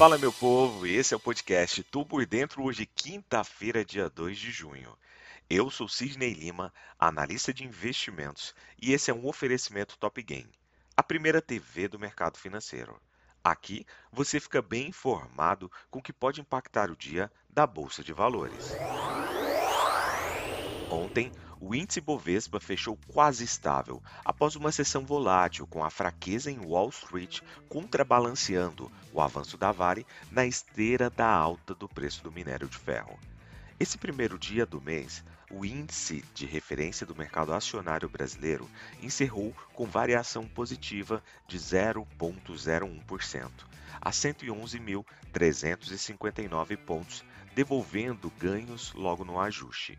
Fala meu povo, esse é o podcast Tu por Dentro, hoje quinta-feira, dia 2 de junho. Eu sou Sidney Lima, analista de investimentos, e esse é um oferecimento Top Game, a primeira TV do mercado financeiro. Aqui você fica bem informado com o que pode impactar o dia da Bolsa de Valores. Ontem, o índice Bovespa fechou quase estável após uma sessão volátil, com a fraqueza em Wall Street contrabalanceando o avanço da Vale na esteira da alta do preço do minério de ferro. Esse primeiro dia do mês, o índice de referência do mercado acionário brasileiro encerrou com variação positiva de 0,01% a 111.359 pontos, devolvendo ganhos logo no ajuste.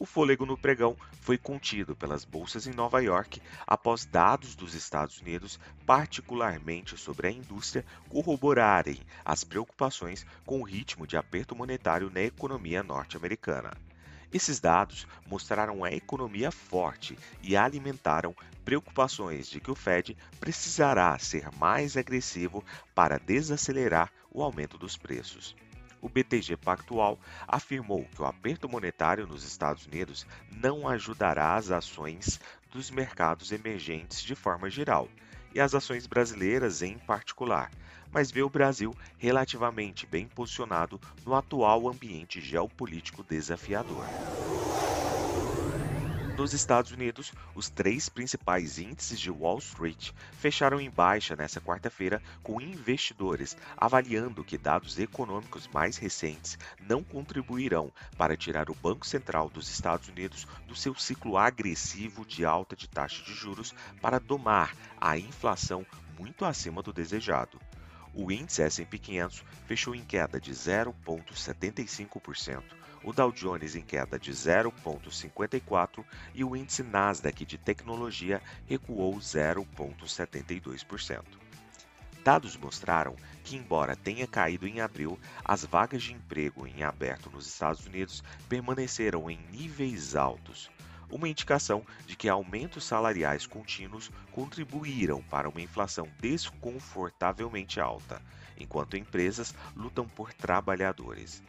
O fôlego no pregão foi contido pelas bolsas em Nova York após dados dos Estados Unidos, particularmente sobre a indústria, corroborarem as preocupações com o ritmo de aperto monetário na economia norte-americana. Esses dados mostraram a economia forte e alimentaram preocupações de que o Fed precisará ser mais agressivo para desacelerar o aumento dos preços o BTG Pactual afirmou que o aperto monetário nos Estados Unidos não ajudará as ações dos mercados emergentes de forma geral e as ações brasileiras em particular, mas vê o Brasil relativamente bem posicionado no atual ambiente geopolítico desafiador. Nos Estados Unidos, os três principais índices de Wall Street fecharam em baixa nesta quarta-feira, com investidores avaliando que dados econômicos mais recentes não contribuirão para tirar o Banco Central dos Estados Unidos do seu ciclo agressivo de alta de taxa de juros para domar a inflação muito acima do desejado. O índice S&P 500 fechou em queda de 0,75%, o Dow Jones em queda de 0,54% e o índice Nasdaq de tecnologia recuou 0,72%. Dados mostraram que, embora tenha caído em abril, as vagas de emprego em aberto nos Estados Unidos permaneceram em níveis altos, uma indicação de que aumentos salariais contínuos contribuíram para uma inflação desconfortavelmente alta, enquanto empresas lutam por trabalhadores.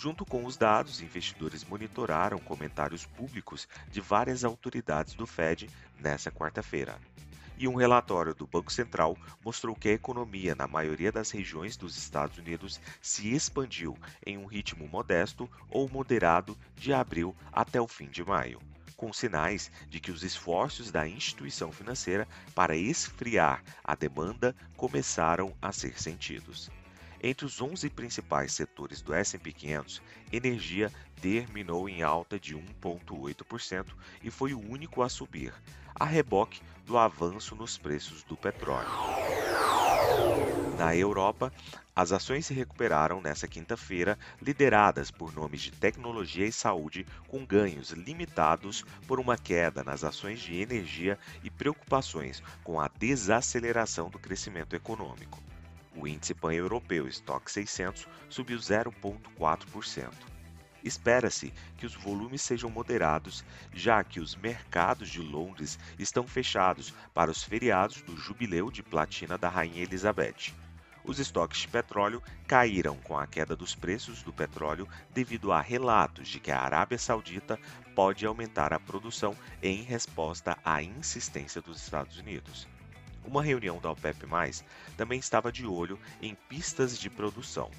Junto com os dados, investidores monitoraram comentários públicos de várias autoridades do Fed nesta quarta-feira. E um relatório do Banco Central mostrou que a economia na maioria das regiões dos Estados Unidos se expandiu em um ritmo modesto ou moderado de abril até o fim de maio com sinais de que os esforços da instituição financeira para esfriar a demanda começaram a ser sentidos. Entre os 11 principais setores do S&P 500, energia terminou em alta de 1,8% e foi o único a subir, a reboque do avanço nos preços do petróleo. Na Europa, as ações se recuperaram nesta quinta-feira, lideradas por nomes de tecnologia e saúde, com ganhos limitados por uma queda nas ações de energia e preocupações com a desaceleração do crescimento econômico. O índice pan-europeu Stock 600 subiu 0,4%. Espera-se que os volumes sejam moderados, já que os mercados de Londres estão fechados para os feriados do Jubileu de Platina da Rainha Elizabeth. Os estoques de petróleo caíram com a queda dos preços do petróleo devido a relatos de que a Arábia Saudita pode aumentar a produção em resposta à insistência dos Estados Unidos. Uma reunião da OPEP+, também estava de olho em pistas de produção.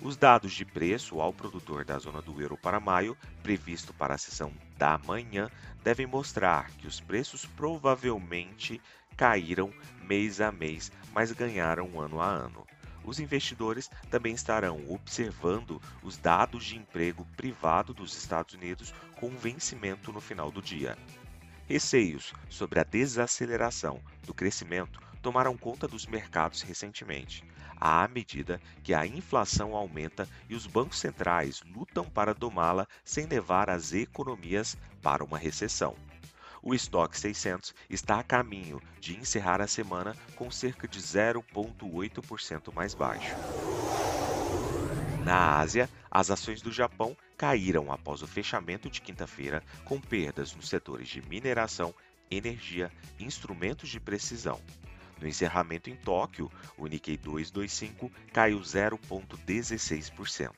Os dados de preço ao produtor da zona do euro para maio, previsto para a sessão da manhã, devem mostrar que os preços provavelmente caíram mês a mês, mas ganharam ano a ano. Os investidores também estarão observando os dados de emprego privado dos Estados Unidos com vencimento no final do dia. Receios sobre a desaceleração do crescimento tomaram conta dos mercados recentemente, à medida que a inflação aumenta e os bancos centrais lutam para domá-la sem levar as economias para uma recessão. O estoque 600 está a caminho de encerrar a semana com cerca de 0,8% mais baixo. Na Ásia, as ações do Japão caíram após o fechamento de quinta-feira, com perdas nos setores de mineração, energia e instrumentos de precisão. No encerramento em Tóquio, o Nikkei 225 caiu 0,16%.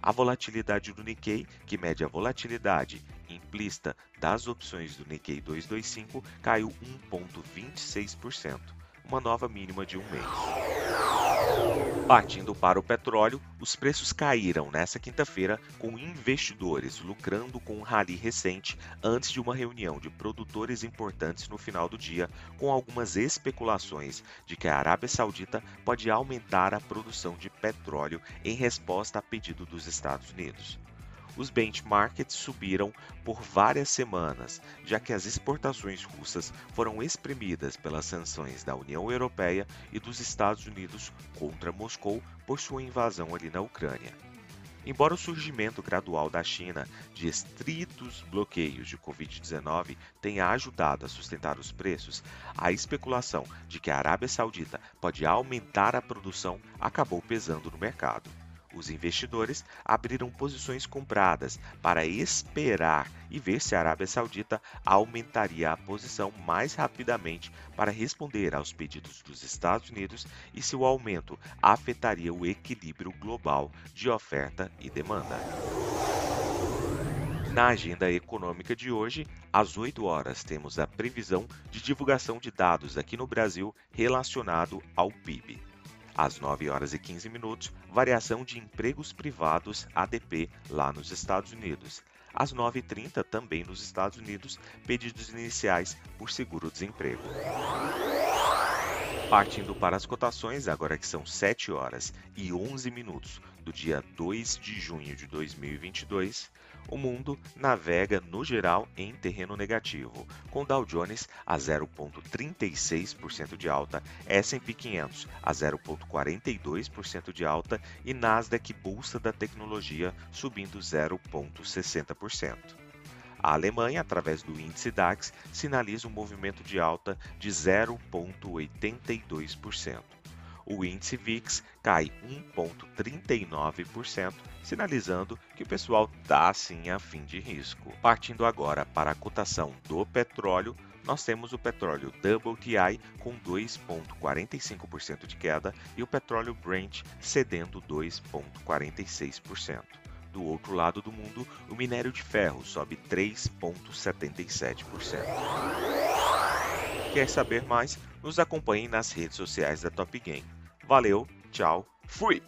A volatilidade do Nikkei, que mede a volatilidade implícita das opções do Nikkei 225, caiu 1,26%, uma nova mínima de um mês. Partindo para o petróleo, os preços caíram nesta quinta-feira, com investidores lucrando com um rally recente antes de uma reunião de produtores importantes no final do dia, com algumas especulações de que a Arábia Saudita pode aumentar a produção de petróleo em resposta a pedido dos Estados Unidos os benchmarks subiram por várias semanas, já que as exportações russas foram exprimidas pelas sanções da União Europeia e dos Estados Unidos contra Moscou por sua invasão ali na Ucrânia. Embora o surgimento gradual da China de estritos bloqueios de Covid-19 tenha ajudado a sustentar os preços, a especulação de que a Arábia Saudita pode aumentar a produção acabou pesando no mercado. Os investidores abriram posições compradas para esperar e ver se a Arábia Saudita aumentaria a posição mais rapidamente para responder aos pedidos dos Estados Unidos e se o aumento afetaria o equilíbrio global de oferta e demanda. Na agenda econômica de hoje, às 8 horas, temos a previsão de divulgação de dados aqui no Brasil relacionado ao PIB. Às 9 horas e 15 minutos, variação de empregos privados ADP lá nos Estados Unidos. Às 9h30, também nos Estados Unidos, pedidos iniciais por seguro-desemprego. Partindo para as cotações, agora que são 7 horas e 11 minutos do dia 2 de junho de 2022, o mundo navega no geral em terreno negativo, com Dow Jones a 0,36% de alta, S&P 500 a 0,42% de alta e Nasdaq Bolsa da Tecnologia subindo 0,60%. A Alemanha, através do índice DAX, sinaliza um movimento de alta de 0,82% o índice VIX cai 1,39%, sinalizando que o pessoal está sim a fim de risco. Partindo agora para a cotação do petróleo, nós temos o petróleo WTI com 2,45% de queda e o petróleo Brent cedendo 2,46%. Do outro lado do mundo, o minério de ferro sobe 3,77%. Quer saber mais? Nos acompanhe nas redes sociais da Top Game. Valeu, tchau, fui!